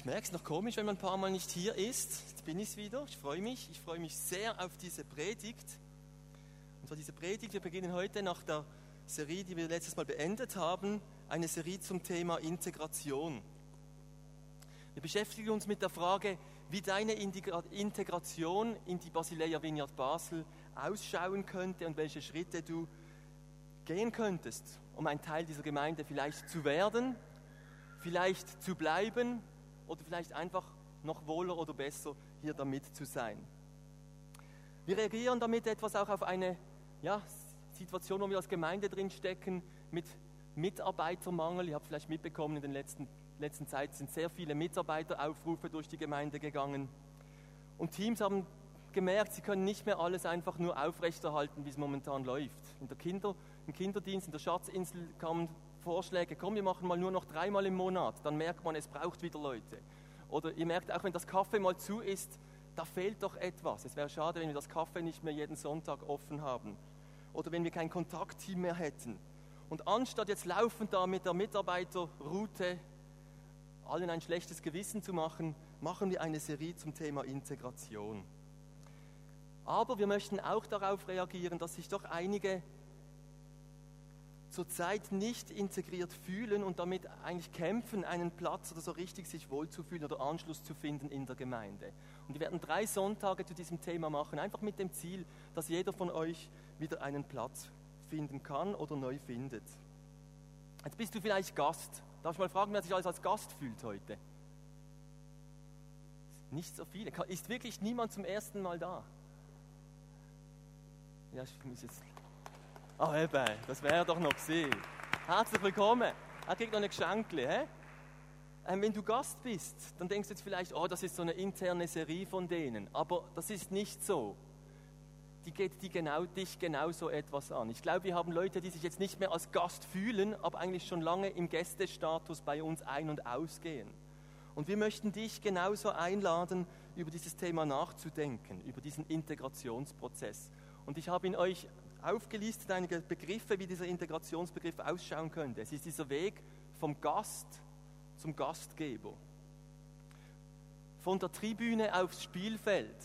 Ich merke es noch komisch, wenn man ein paar Mal nicht hier ist. Jetzt bin ich es wieder. Ich freue mich. Ich freue mich sehr auf diese Predigt. Und zwar diese Predigt, wir beginnen heute nach der Serie, die wir letztes Mal beendet haben, eine Serie zum Thema Integration. Wir beschäftigen uns mit der Frage, wie deine Integration in die Basileia Vineyard Basel ausschauen könnte und welche Schritte du gehen könntest, um ein Teil dieser Gemeinde vielleicht zu werden, vielleicht zu bleiben oder vielleicht einfach noch wohler oder besser hier damit zu sein. Wir reagieren damit etwas auch auf eine ja, Situation, wo wir als Gemeinde drin stecken mit Mitarbeitermangel. Ihr habt vielleicht mitbekommen, in der letzten, letzten Zeit sind sehr viele Mitarbeiteraufrufe durch die Gemeinde gegangen. Und Teams haben gemerkt, sie können nicht mehr alles einfach nur aufrechterhalten, wie es momentan läuft. In der Kinder, Im Kinderdienst, in der Schatzinsel kamen Vorschläge, komm, wir machen mal nur noch dreimal im Monat, dann merkt man, es braucht wieder Leute. Oder ihr merkt auch, wenn das Kaffee mal zu ist, da fehlt doch etwas. Es wäre schade, wenn wir das Kaffee nicht mehr jeden Sonntag offen haben. Oder wenn wir kein Kontaktteam mehr hätten. Und anstatt jetzt laufend da mit der Mitarbeiterroute allen ein schlechtes Gewissen zu machen, machen wir eine Serie zum Thema Integration. Aber wir möchten auch darauf reagieren, dass sich doch einige zurzeit nicht integriert fühlen und damit eigentlich kämpfen, einen Platz oder so richtig sich wohlzufühlen oder Anschluss zu finden in der Gemeinde. Und wir werden drei Sonntage zu diesem Thema machen, einfach mit dem Ziel, dass jeder von euch wieder einen Platz finden kann oder neu findet. Jetzt bist du vielleicht Gast. Darf ich mal fragen, wer sich alles als Gast fühlt heute? Nicht so viele. Ist wirklich niemand zum ersten Mal da? Ja, ich muss jetzt Ah, eben, das wäre doch noch gewesen. Herzlich willkommen. Er kriegt noch ein Geschenkli. Hä? Ähm, wenn du Gast bist, dann denkst du jetzt vielleicht, oh, das ist so eine interne Serie von denen. Aber das ist nicht so. Die geht die genau, dich genau so etwas an. Ich glaube, wir haben Leute, die sich jetzt nicht mehr als Gast fühlen, aber eigentlich schon lange im Gästestatus bei uns ein- und ausgehen. Und wir möchten dich genauso einladen, über dieses Thema nachzudenken, über diesen Integrationsprozess. Und ich habe in euch aufgelistet einige Begriffe, wie dieser Integrationsbegriff ausschauen könnte. Es ist dieser Weg vom Gast zum Gastgeber. Von der Tribüne aufs Spielfeld.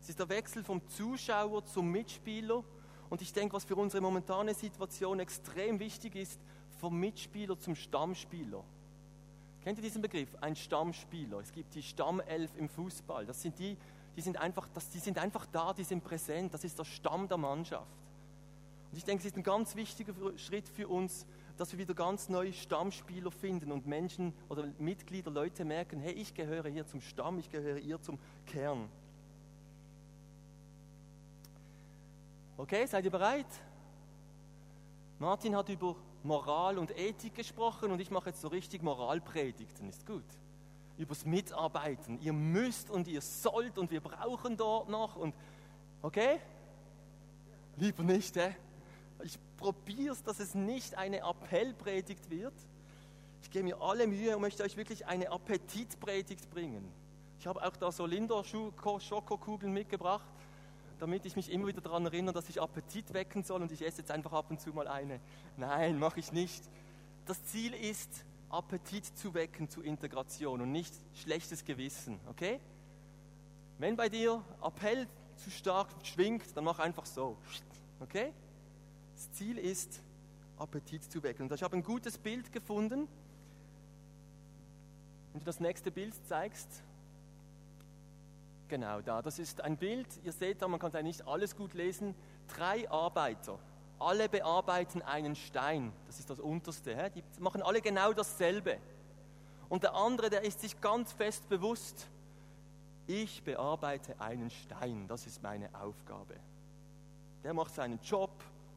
Es ist der Wechsel vom Zuschauer zum Mitspieler. Und ich denke, was für unsere momentane Situation extrem wichtig ist, vom Mitspieler zum Stammspieler. Kennt ihr diesen Begriff? Ein Stammspieler. Es gibt die Stammelf im Fußball. Das sind die, die sind, einfach, das, die sind einfach da, die sind präsent, das ist der Stamm der Mannschaft. Und ich denke, es ist ein ganz wichtiger Schritt für uns, dass wir wieder ganz neue Stammspieler finden und Menschen oder Mitglieder, Leute merken, hey, ich gehöre hier zum Stamm, ich gehöre hier zum Kern. Okay, seid ihr bereit? Martin hat über Moral und Ethik gesprochen und ich mache jetzt so richtig Moralpredigten, ist gut übers Mitarbeiten. Ihr müsst und ihr sollt und wir brauchen dort noch und okay? Lieber nicht, hä? Ich probiere es, dass es nicht eine Appellpredigt wird. Ich gebe mir alle Mühe und möchte euch wirklich eine Appetitpredigt bringen. Ich habe auch da so Lindor-Schokokugeln mitgebracht, damit ich mich immer wieder daran erinnere, dass ich Appetit wecken soll und ich esse jetzt einfach ab und zu mal eine. Nein, mache ich nicht. Das Ziel ist, Appetit zu wecken zu Integration und nicht schlechtes Gewissen, okay? Wenn bei dir Appell zu stark schwingt, dann mach einfach so, okay? Das Ziel ist, Appetit zu wecken. Und ich habe ein gutes Bild gefunden. Wenn du das nächste Bild zeigst, genau da, das ist ein Bild, ihr seht da, man kann da nicht alles gut lesen, drei Arbeiter alle bearbeiten einen Stein. Das ist das Unterste. Die machen alle genau dasselbe. Und der andere, der ist sich ganz fest bewusst, ich bearbeite einen Stein. Das ist meine Aufgabe. Der macht seinen Job.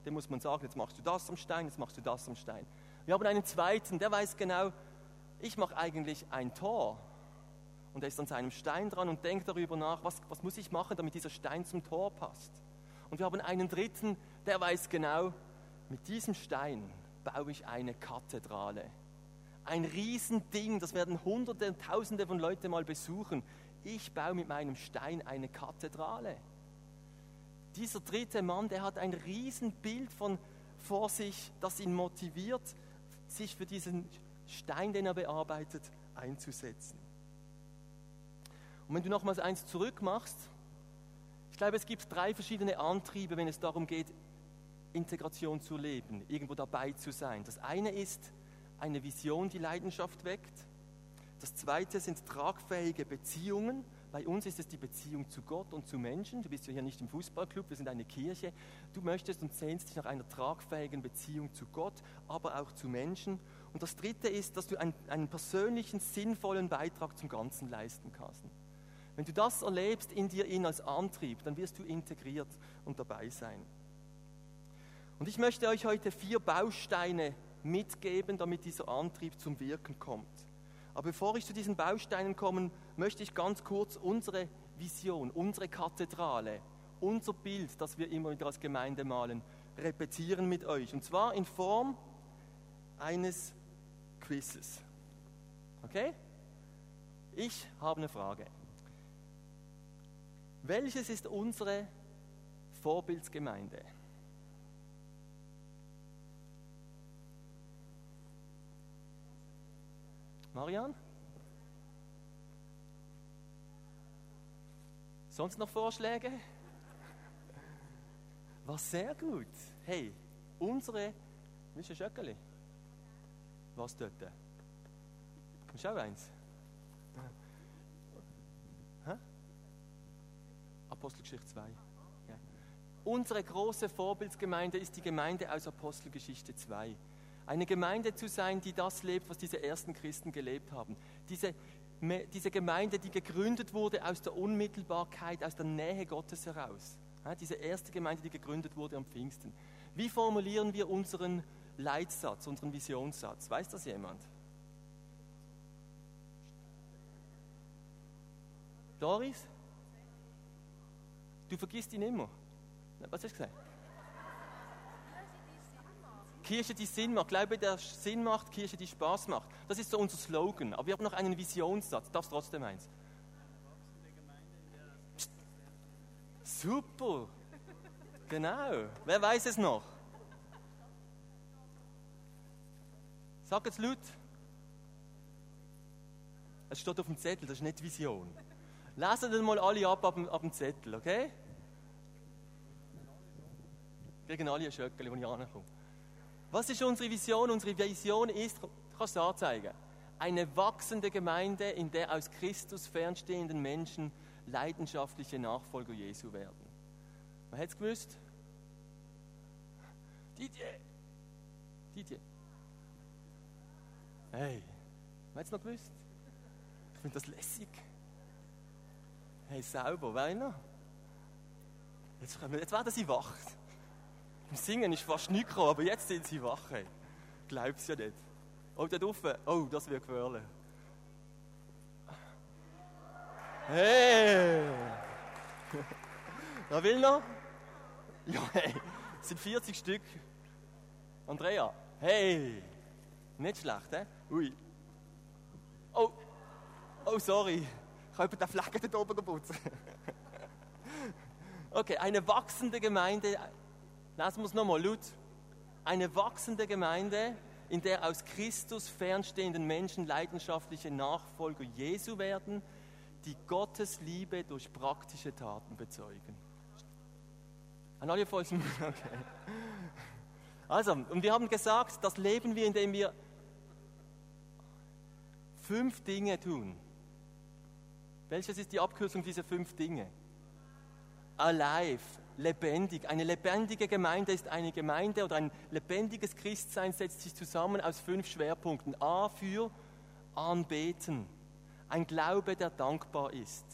Dem muss man sagen, jetzt machst du das am Stein, jetzt machst du das am Stein. Wir haben einen zweiten, der weiß genau, ich mache eigentlich ein Tor. Und er ist an seinem Stein dran und denkt darüber nach, was, was muss ich machen, damit dieser Stein zum Tor passt. Und wir haben einen dritten, der weiß genau, mit diesem Stein baue ich eine Kathedrale. Ein Riesending, das werden Hunderte und Tausende von Leuten mal besuchen. Ich baue mit meinem Stein eine Kathedrale. Dieser dritte Mann, der hat ein Riesenbild von vor sich, das ihn motiviert, sich für diesen Stein, den er bearbeitet, einzusetzen. Und wenn du nochmals eins zurück machst, ich glaube, es gibt drei verschiedene Antriebe, wenn es darum geht, Integration zu leben, irgendwo dabei zu sein. Das eine ist eine Vision, die Leidenschaft weckt. Das zweite sind tragfähige Beziehungen. Bei uns ist es die Beziehung zu Gott und zu Menschen. Du bist ja hier nicht im Fußballclub, wir sind eine Kirche. Du möchtest und sehnst dich nach einer tragfähigen Beziehung zu Gott, aber auch zu Menschen. Und das dritte ist, dass du einen, einen persönlichen, sinnvollen Beitrag zum Ganzen leisten kannst. Wenn du das erlebst in dir in als Antrieb, dann wirst du integriert und dabei sein. Und ich möchte euch heute vier Bausteine mitgeben, damit dieser Antrieb zum Wirken kommt. Aber bevor ich zu diesen Bausteinen komme, möchte ich ganz kurz unsere Vision, unsere Kathedrale, unser Bild, das wir immer wieder als Gemeinde malen, repetieren mit euch. Und zwar in Form eines Quizzes. Okay? Ich habe eine Frage. Welches ist unsere Vorbildsgemeinde? Marian? Sonst noch Vorschläge? War sehr gut. Hey, unsere. Willst du ein Schöckeli? Was dort? Ist auch eins? Apostelgeschichte 2. Ja. Unsere große Vorbildsgemeinde ist die Gemeinde aus Apostelgeschichte 2. Eine Gemeinde zu sein, die das lebt, was diese ersten Christen gelebt haben. Diese, diese Gemeinde, die gegründet wurde aus der Unmittelbarkeit, aus der Nähe Gottes heraus. Ja, diese erste Gemeinde, die gegründet wurde am Pfingsten. Wie formulieren wir unseren Leitsatz, unseren Visionssatz? Weiß das jemand? Doris? Du vergisst ihn immer. Was hast du gesagt? Kirche, die Sinn macht. Glaube, der Sinn macht, Kirche, die Spaß macht. Das ist so unser Slogan. Aber wir haben noch einen Visionssatz. Darfst trotzdem eins? Super. Genau. Wer weiß es noch? Sag es laut. Es steht auf dem Zettel, das ist nicht Vision. Lesen dann mal alle ab ab ab dem Zettel, okay? Gegen alle ein Schöckchen, wo ich ankomme. Was ist unsere Vision? Unsere Vision ist, kannst du anzeigen, eine wachsende Gemeinde, in der aus Christus fernstehenden Menschen leidenschaftliche Nachfolger Jesu werden. Wer hätte es gewusst? Didier. Didier. Hey, wer hat es noch gewusst? Ich finde das lässig. Hey, sauber, wer noch? Jetzt, jetzt werden sie wach. Im Singen ist fast nichts gekommen, aber jetzt sind sie wach. Hey. Glaub's ja nicht. Oh, da oben. Oh, das wird gefährlich. Hey! Wer will noch? Ja, hey. Es sind 40 Stück. Andrea. Hey! Nicht schlecht, hä? Ui. Oh. Oh, sorry. Ich habe den Flecken da oben geputzt. okay, eine wachsende Gemeinde Lassen wir es nochmal laut. Eine wachsende Gemeinde, in der aus Christus fernstehenden Menschen leidenschaftliche Nachfolger Jesu werden, die Gottes Liebe durch praktische Taten bezeugen. An alle Folgen. Okay. Also, und wir haben gesagt, das leben wir, indem wir fünf Dinge tun. Welches ist die Abkürzung dieser fünf Dinge? Alive, lebendig. Eine lebendige Gemeinde ist eine Gemeinde oder ein lebendiges Christsein setzt sich zusammen aus fünf Schwerpunkten. A für Anbeten, ein Glaube, der dankbar ist.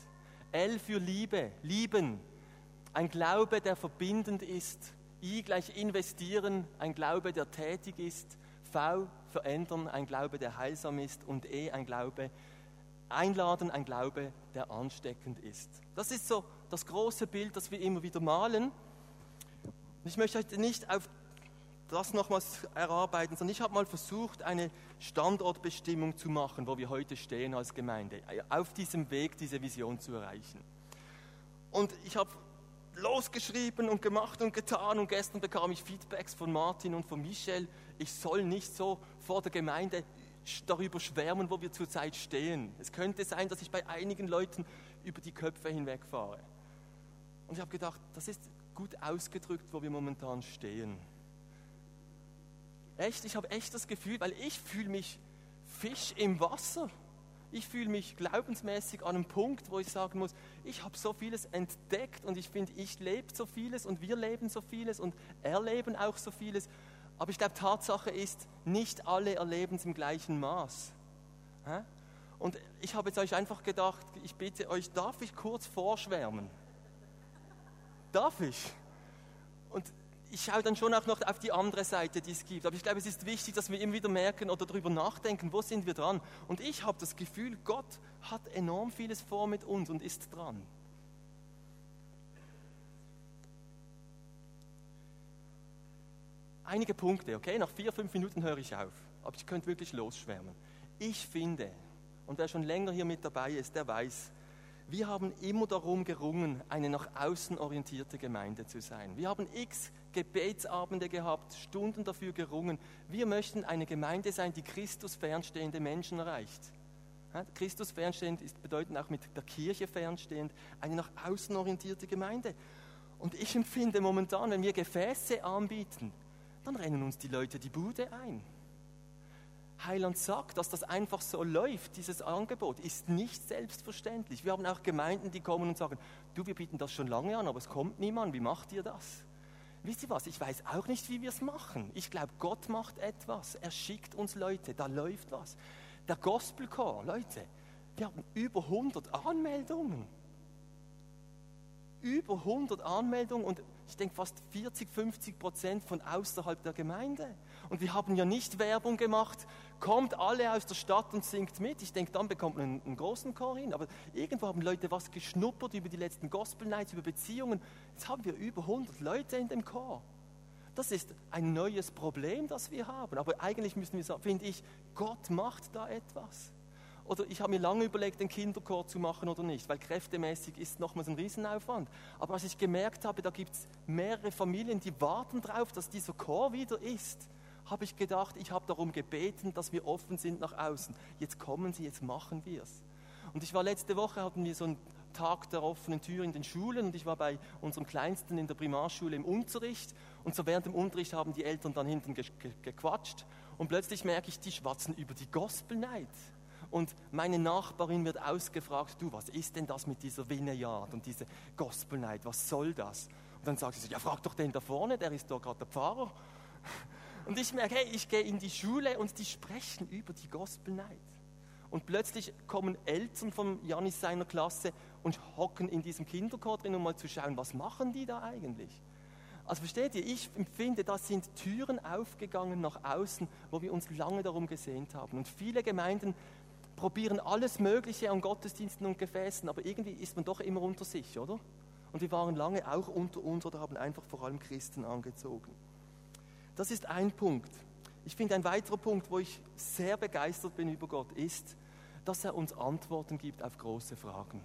L für Liebe, lieben, ein Glaube, der verbindend ist. I gleich investieren, ein Glaube, der tätig ist. V verändern, ein Glaube, der heilsam ist. Und E ein Glaube, einladen, ein Glaube, der ansteckend ist. Das ist so das große Bild, das wir immer wieder malen. Ich möchte heute nicht auf das nochmals erarbeiten, sondern ich habe mal versucht, eine Standortbestimmung zu machen, wo wir heute stehen als Gemeinde, auf diesem Weg, diese Vision zu erreichen. Und ich habe losgeschrieben und gemacht und getan und gestern bekam ich Feedbacks von Martin und von Michel, ich soll nicht so vor der Gemeinde darüber schwärmen, wo wir zurzeit stehen. Es könnte sein, dass ich bei einigen Leuten über die Köpfe hinwegfahre. Und ich habe gedacht, das ist gut ausgedrückt, wo wir momentan stehen. Echt, ich habe echt das Gefühl, weil ich fühle mich Fisch im Wasser. Ich fühle mich glaubensmäßig an einem Punkt, wo ich sagen muss, ich habe so vieles entdeckt und ich finde, ich lebe so vieles und wir leben so vieles und erleben auch so vieles. Aber ich glaube, Tatsache ist, nicht alle erleben es im gleichen Maß. Und ich habe jetzt euch einfach gedacht, ich bitte euch, darf ich kurz vorschwärmen? Darf ich? Und ich schaue dann schon auch noch auf die andere Seite, die es gibt. Aber ich glaube, es ist wichtig, dass wir immer wieder merken oder darüber nachdenken, wo sind wir dran. Und ich habe das Gefühl, Gott hat enorm vieles vor mit uns und ist dran. Einige Punkte, okay? Nach vier, fünf Minuten höre ich auf. Aber ich könnte wirklich losschwärmen. Ich finde, und wer schon länger hier mit dabei ist, der weiß, wir haben immer darum gerungen, eine nach außen orientierte Gemeinde zu sein. Wir haben x Gebetsabende gehabt, Stunden dafür gerungen. Wir möchten eine Gemeinde sein, die Christus fernstehende Menschen erreicht. Christus fernstehend ist bedeutend auch mit der Kirche fernstehend, eine nach außen orientierte Gemeinde. Und ich empfinde momentan, wenn wir Gefäße anbieten, dann rennen uns die Leute die Bude ein. Heiland sagt, dass das einfach so läuft, dieses Angebot, ist nicht selbstverständlich. Wir haben auch Gemeinden, die kommen und sagen, du, wir bieten das schon lange an, aber es kommt niemand, wie macht ihr das? Wisst ihr was, ich weiß auch nicht, wie wir es machen. Ich glaube, Gott macht etwas, er schickt uns Leute, da läuft was. Der Gospelchor, Leute, wir haben über 100 Anmeldungen. Über 100 Anmeldungen und ich denke fast 40, 50 Prozent von außerhalb der Gemeinde. Und wir haben ja nicht Werbung gemacht, kommt alle aus der Stadt und singt mit. Ich denke, dann bekommt man einen, einen, großen Chor hin. Aber irgendwo haben Leute was geschnuppert über die letzten Gospel Nights, über Beziehungen. Jetzt haben wir über 100 Leute in dem Chor. Das ist ein neues Problem, das wir haben. Aber eigentlich müssen wir sagen, finde ich, Gott macht da etwas. Oder ich habe mir lange überlegt, den Kinderchor zu machen oder nicht, weil kräftemäßig ist nochmals ein Riesenaufwand. Aber als ich gemerkt habe, da gibt es mehrere Familien, die warten darauf, dass dieser Chor wieder ist habe ich gedacht, ich habe darum gebeten, dass wir offen sind nach außen. Jetzt kommen sie, jetzt machen wir es. Und ich war letzte Woche, hatten wir so einen Tag der offenen Tür in den Schulen und ich war bei unserem Kleinsten in der Primarschule im Unterricht und so während dem Unterricht haben die Eltern dann hinten ge ge gequatscht und plötzlich merke ich, die schwatzen über die Gospel Night. Und meine Nachbarin wird ausgefragt, du, was ist denn das mit dieser Vineyard und dieser Gospel Night, was soll das? Und dann sagt sie ja, frag doch den da vorne, der ist doch gerade der Pfarrer. Und ich merke, hey, ich gehe in die Schule und die sprechen über die Gospel Night. Und plötzlich kommen Eltern von Janis seiner Klasse und hocken in diesem Kinderchor drin, um mal zu schauen, was machen die da eigentlich? Also versteht ihr, ich empfinde, da sind Türen aufgegangen nach außen, wo wir uns lange darum gesehnt haben. Und viele Gemeinden probieren alles Mögliche an Gottesdiensten und Gefäßen, aber irgendwie ist man doch immer unter sich, oder? Und wir waren lange auch unter uns oder haben einfach vor allem Christen angezogen. Das ist ein Punkt. Ich finde, ein weiterer Punkt, wo ich sehr begeistert bin über Gott, ist, dass er uns Antworten gibt auf große Fragen.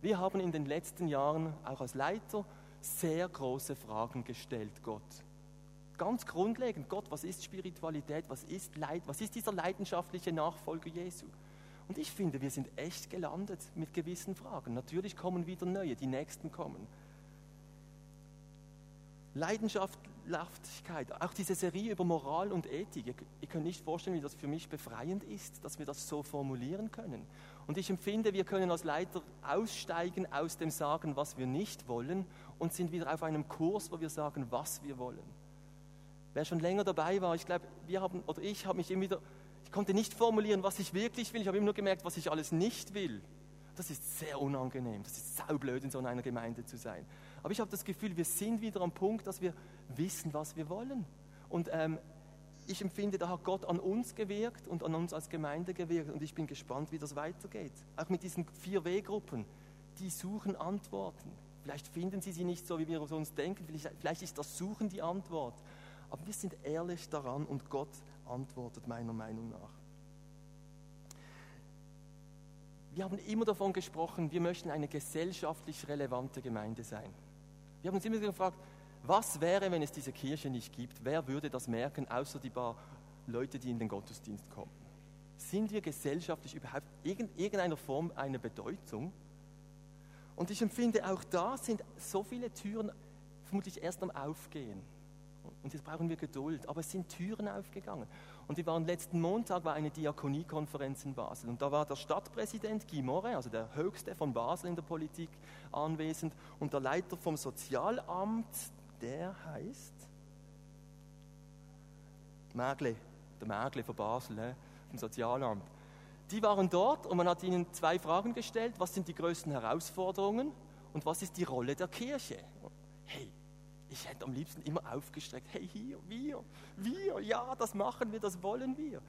Wir haben in den letzten Jahren, auch als Leiter, sehr große Fragen gestellt, Gott. Ganz grundlegend, Gott, was ist Spiritualität, was ist Leid, was ist dieser leidenschaftliche Nachfolger Jesu? Und ich finde, wir sind echt gelandet mit gewissen Fragen. Natürlich kommen wieder neue, die nächsten kommen. Leidenschaftlichkeit, auch diese Serie über Moral und Ethik. Ihr, ihr könnt nicht vorstellen, wie das für mich befreiend ist, dass wir das so formulieren können. Und ich empfinde, wir können als Leiter aussteigen aus dem Sagen, was wir nicht wollen und sind wieder auf einem Kurs, wo wir sagen, was wir wollen. Wer schon länger dabei war, ich glaube, wir haben, oder ich habe mich immer wieder, ich konnte nicht formulieren, was ich wirklich will. Ich habe immer nur gemerkt, was ich alles nicht will. Das ist sehr unangenehm. Das ist saublöd, in so einer Gemeinde zu sein. Aber ich habe das Gefühl, wir sind wieder am Punkt, dass wir wissen, was wir wollen. Und ähm, ich empfinde, da hat Gott an uns gewirkt und an uns als Gemeinde gewirkt. Und ich bin gespannt, wie das weitergeht. Auch mit diesen vier W-Gruppen. Die suchen Antworten. Vielleicht finden sie sie nicht so, wie wir uns denken. Vielleicht, vielleicht ist das Suchen die Antwort. Aber wir sind ehrlich daran und Gott antwortet meiner Meinung nach. Wir haben immer davon gesprochen, wir möchten eine gesellschaftlich relevante Gemeinde sein. Wir haben uns immer gefragt, was wäre, wenn es diese Kirche nicht gibt? Wer würde das merken, außer die paar Leute, die in den Gottesdienst kommen? Sind wir gesellschaftlich überhaupt in irgendeiner Form eine Bedeutung? Und ich empfinde, auch da sind so viele Türen vermutlich erst am Aufgehen. Und jetzt brauchen wir Geduld. Aber es sind Türen aufgegangen. Und wir waren letzten Montag war eine Diakoniekonferenz in Basel. Und da war der Stadtpräsident Guy Moret, also der höchste von Basel in der Politik, anwesend. Und der Leiter vom Sozialamt, der heißt Mägle, der Mägle von Basel, vom Sozialamt. Die waren dort und man hat ihnen zwei Fragen gestellt. Was sind die größten Herausforderungen und was ist die Rolle der Kirche? Ich hätte am liebsten immer aufgestreckt, hey, hier, wir, wir, ja, das machen wir, das wollen wir.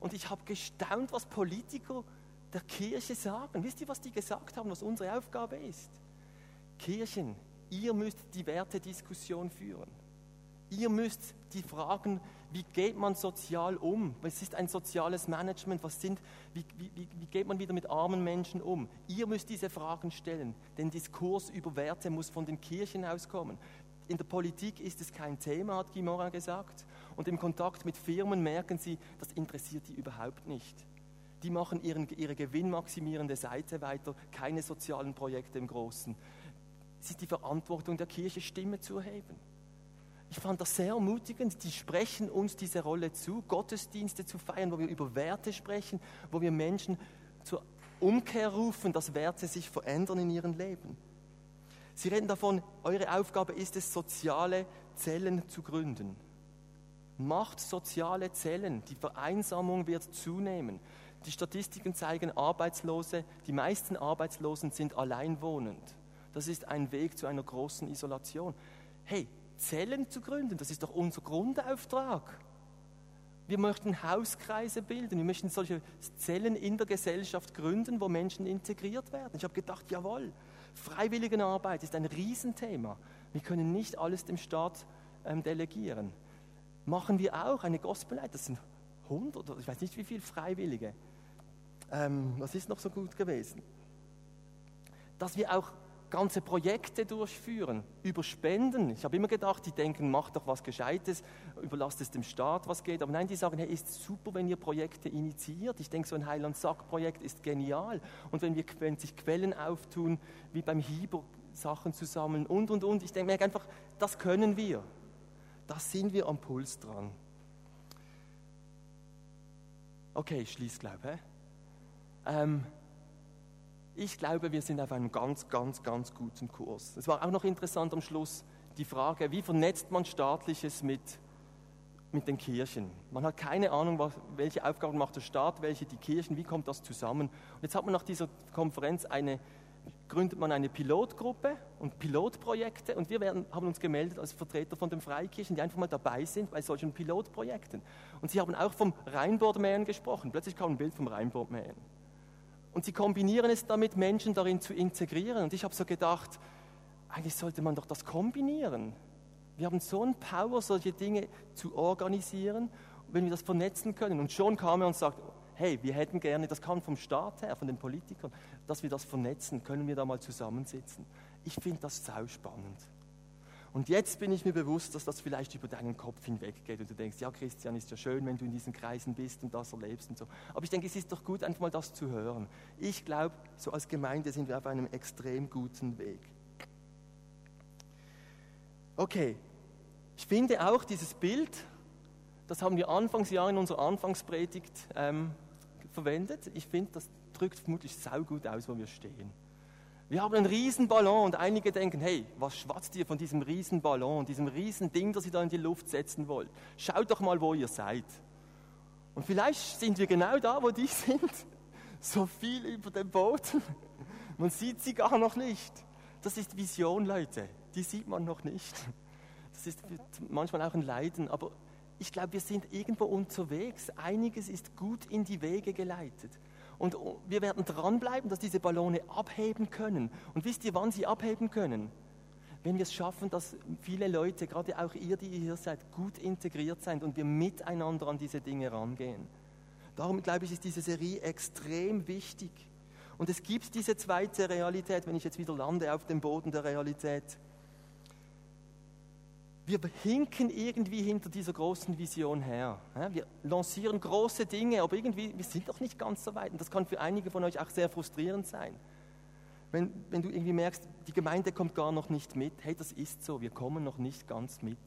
Und ich habe gestaunt, was Politiker der Kirche sagen. Wisst ihr, was die gesagt haben, was unsere Aufgabe ist? Kirchen, ihr müsst die Wertediskussion führen. Ihr müsst die Fragen, wie geht man sozial um? Was ist ein soziales Management? Was sind, wie, wie, wie geht man wieder mit armen Menschen um? Ihr müsst diese Fragen stellen. Den Diskurs über Werte muss von den Kirchen auskommen. In der Politik ist es kein Thema, hat Guy gesagt. Und im Kontakt mit Firmen merken sie, das interessiert die überhaupt nicht. Die machen ihren, ihre gewinnmaximierende Seite weiter, keine sozialen Projekte im Großen. Es ist die Verantwortung der Kirche, Stimme zu erheben. Ich fand das sehr ermutigend. Die sprechen uns diese Rolle zu, Gottesdienste zu feiern, wo wir über Werte sprechen, wo wir Menschen zur Umkehr rufen, dass Werte sich verändern in ihrem Leben. Sie reden davon, eure Aufgabe ist es, soziale Zellen zu gründen. Macht soziale Zellen. Die Vereinsamung wird zunehmen. Die Statistiken zeigen, Arbeitslose, die meisten Arbeitslosen sind alleinwohnend. Das ist ein Weg zu einer großen Isolation. Hey, Zellen zu gründen, das ist doch unser Grundauftrag. Wir möchten Hauskreise bilden, wir möchten solche Zellen in der Gesellschaft gründen, wo Menschen integriert werden. Ich habe gedacht, jawohl, Freiwilligenarbeit ist ein Riesenthema. Wir können nicht alles dem Staat ähm, delegieren. Machen wir auch eine Gospelheit, das sind 100 oder ich weiß nicht wie viele Freiwillige. Ähm, was ist noch so gut gewesen? Dass wir auch ganze Projekte durchführen über Spenden. Ich habe immer gedacht, die denken, macht doch was Gescheites, überlasst es dem Staat, was geht. Aber nein, die sagen, hey, ist super, wenn ihr Projekte initiiert. Ich denke, so ein Heiland-Sack-Projekt ist genial. Und wenn, wir, wenn sich Quellen auftun, wie beim Hieber, Sachen zu sammeln und, und, und. Ich denke mir einfach, das können wir. Da sind wir am Puls dran. Okay, ich schließe, glaube ich. Ähm, ich glaube, wir sind auf einem ganz, ganz, ganz guten Kurs. Es war auch noch interessant am Schluss die Frage, wie vernetzt man staatliches mit, mit den Kirchen? Man hat keine Ahnung, was, welche Aufgaben macht der Staat, welche die Kirchen, wie kommt das zusammen? Und jetzt hat man nach dieser Konferenz eine, gründet man eine Pilotgruppe und Pilotprojekte und wir werden, haben uns gemeldet als Vertreter von den Freikirchen, die einfach mal dabei sind bei solchen Pilotprojekten. Und sie haben auch vom Rheinbordmähen gesprochen. Plötzlich kam ein Bild vom Rheinbordmähen. Und sie kombinieren es damit, Menschen darin zu integrieren. Und ich habe so gedacht, eigentlich sollte man doch das kombinieren. Wir haben so ein Power, solche Dinge zu organisieren, wenn wir das vernetzen können. Und schon kam er und sagt, hey, wir hätten gerne, das kam vom Staat her, von den Politikern, dass wir das vernetzen, können wir da mal zusammensitzen. Ich finde das sau spannend. Und jetzt bin ich mir bewusst, dass das vielleicht über deinen Kopf hinweggeht und du denkst, ja Christian, ist ja schön, wenn du in diesen Kreisen bist und das erlebst und so. Aber ich denke, es ist doch gut, einfach mal das zu hören. Ich glaube, so als Gemeinde sind wir auf einem extrem guten Weg. Okay, ich finde auch dieses Bild, das haben wir Anfangsjahr in unserer Anfangspredigt ähm, verwendet. Ich finde, das drückt vermutlich saugut aus, wo wir stehen. Wir haben einen Riesenballon und einige denken, hey, was schwatzt ihr von diesem Riesenballon, diesem Riesending, das ihr da in die Luft setzen wollt? Schaut doch mal, wo ihr seid. Und vielleicht sind wir genau da, wo die sind. So viel über dem Boden. Man sieht sie gar noch nicht. Das ist Vision, Leute. Die sieht man noch nicht. Das ist manchmal auch ein Leiden, aber ich glaube, wir sind irgendwo unterwegs. Einiges ist gut in die Wege geleitet. Und wir werden dranbleiben, dass diese Ballone abheben können. Und wisst ihr, wann sie abheben können? Wenn wir es schaffen, dass viele Leute, gerade auch ihr, die ihr hier seid, gut integriert sind und wir miteinander an diese Dinge rangehen. Darum glaube ich, ist diese Serie extrem wichtig. Und es gibt diese zweite Realität, wenn ich jetzt wieder lande auf dem Boden der Realität. Wir hinken irgendwie hinter dieser großen Vision her. Wir lancieren große Dinge, aber irgendwie, wir sind doch nicht ganz so weit. Und das kann für einige von euch auch sehr frustrierend sein. Wenn, wenn du irgendwie merkst, die Gemeinde kommt gar noch nicht mit. Hey, das ist so, wir kommen noch nicht ganz mit.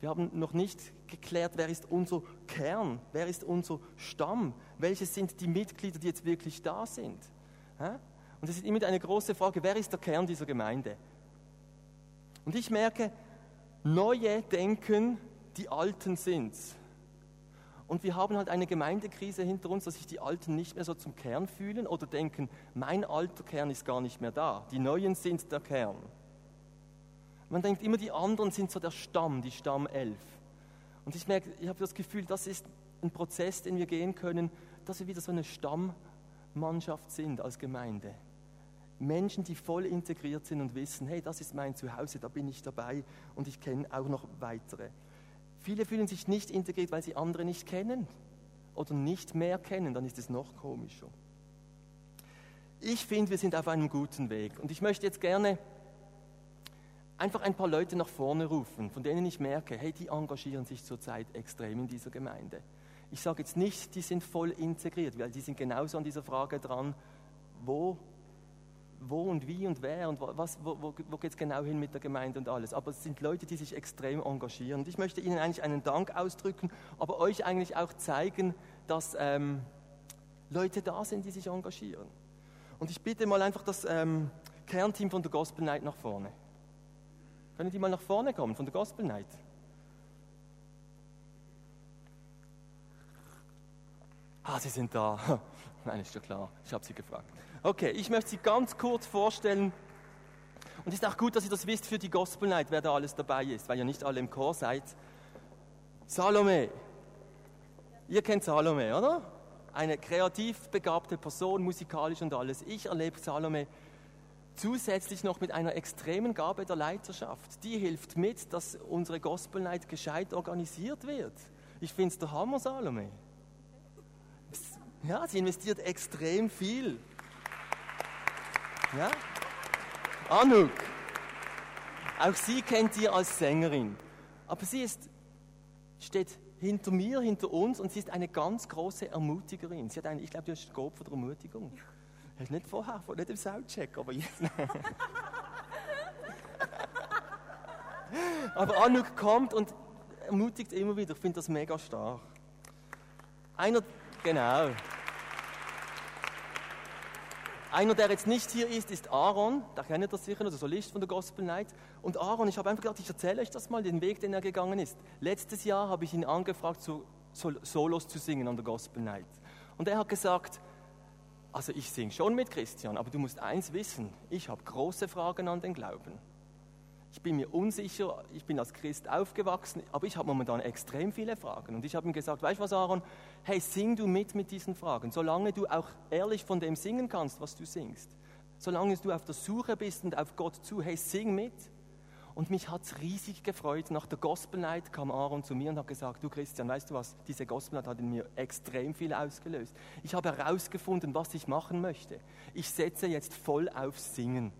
Wir haben noch nicht geklärt, wer ist unser Kern, wer ist unser Stamm, welche sind die Mitglieder, die jetzt wirklich da sind. Und es ist immer eine große Frage, wer ist der Kern dieser Gemeinde? Und ich merke, Neue denken, die Alten sind's. Und wir haben halt eine Gemeindekrise hinter uns, dass sich die Alten nicht mehr so zum Kern fühlen oder denken, mein alter Kern ist gar nicht mehr da. Die Neuen sind der Kern. Man denkt immer, die anderen sind so der Stamm, die Stammelf. Und ich merke, ich habe das Gefühl, das ist ein Prozess, den wir gehen können, dass wir wieder so eine Stammmannschaft sind als Gemeinde. Menschen, die voll integriert sind und wissen, hey, das ist mein Zuhause, da bin ich dabei und ich kenne auch noch weitere. Viele fühlen sich nicht integriert, weil sie andere nicht kennen oder nicht mehr kennen, dann ist es noch komischer. Ich finde, wir sind auf einem guten Weg und ich möchte jetzt gerne einfach ein paar Leute nach vorne rufen, von denen ich merke, hey, die engagieren sich zurzeit extrem in dieser Gemeinde. Ich sage jetzt nicht, die sind voll integriert, weil die sind genauso an dieser Frage dran, wo wo und wie und wer und was, wo, wo, wo geht es genau hin mit der Gemeinde und alles. Aber es sind Leute, die sich extrem engagieren. Und ich möchte Ihnen eigentlich einen Dank ausdrücken, aber euch eigentlich auch zeigen, dass ähm, Leute da sind, die sich engagieren. Und ich bitte mal einfach das ähm, Kernteam von der Gospel Night nach vorne. Können die mal nach vorne kommen von der Gospel Night? Ah, sie sind da. Nein, ist ja klar. Ich habe sie gefragt. Okay, ich möchte Sie ganz kurz vorstellen. Und es ist auch gut, dass ihr das wisst für die Gospel Night, wer da alles dabei ist, weil ihr nicht alle im Chor seid. Salome. Ihr kennt Salome, oder? Eine kreativ begabte Person, musikalisch und alles. Ich erlebe Salome zusätzlich noch mit einer extremen Gabe der Leiterschaft. Die hilft mit, dass unsere Gospel Night gescheit organisiert wird. Ich finde es der Hammer, Salome. Ja, sie investiert extrem viel. Ja? Anuk, auch sie kennt ihr als Sängerin. Aber sie ist, steht hinter mir, hinter uns und sie ist eine ganz große Ermutigerin. Sie hat eine, ich glaube, du hast einen Gott von der Ermutigung. Hast nicht vorher, nicht im Soundcheck, aber jetzt. aber Anuk kommt und ermutigt immer wieder. Ich finde das mega stark. Einer, genau. Einer, der jetzt nicht hier ist, ist Aaron. Da kennt ihr sicher, der Solist von der Gospel Night. Und Aaron, ich habe einfach gedacht, ich erzähle euch das mal, den Weg, den er gegangen ist. Letztes Jahr habe ich ihn angefragt, so Solos zu singen an der Gospel Night. Und er hat gesagt, also ich singe schon mit Christian, aber du musst eins wissen, ich habe große Fragen an den Glauben. Ich bin mir unsicher, ich bin als Christ aufgewachsen, aber ich habe momentan extrem viele Fragen. Und ich habe ihm gesagt, weißt du was, Aaron, hey, sing du mit mit diesen Fragen, solange du auch ehrlich von dem singen kannst, was du singst. Solange du auf der Suche bist und auf Gott zu, hey, sing mit. Und mich hat es riesig gefreut. Nach der Gospel Night kam Aaron zu mir und hat gesagt, du Christian, weißt du was, diese Gospel Night hat in mir extrem viel ausgelöst. Ich habe herausgefunden, was ich machen möchte. Ich setze jetzt voll aufs Singen.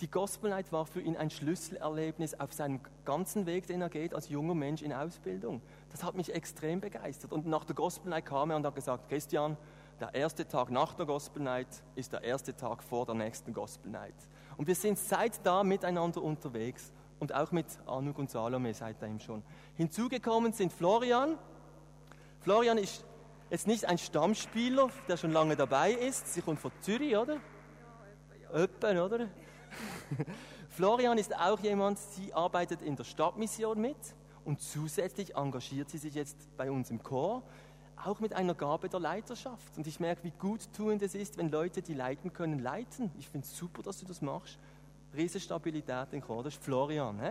Die Gospel Night war für ihn ein Schlüsselerlebnis auf seinem ganzen Weg, den er geht als junger Mensch in Ausbildung. Das hat mich extrem begeistert. Und nach der Gospel Night kam er und hat gesagt, Christian, der erste Tag nach der Gospel Night ist der erste Tag vor der nächsten Gospel Night. Und wir sind seit da miteinander unterwegs und auch mit Anuk und Salome seitdem schon. Hinzugekommen sind Florian. Florian ist jetzt nicht ein Stammspieler, der schon lange dabei ist. Sie kommt von Zürich, oder? Ja, etwa, ja. oder? Florian ist auch jemand, sie arbeitet in der Stadtmission mit und zusätzlich engagiert sie sich jetzt bei uns im Chor, auch mit einer Gabe der Leiterschaft. Und ich merke, wie gut tuend es ist, wenn Leute, die leiten können, leiten. Ich finde es super, dass du das machst. Riese Stabilität im Chor, das ist Florian. He?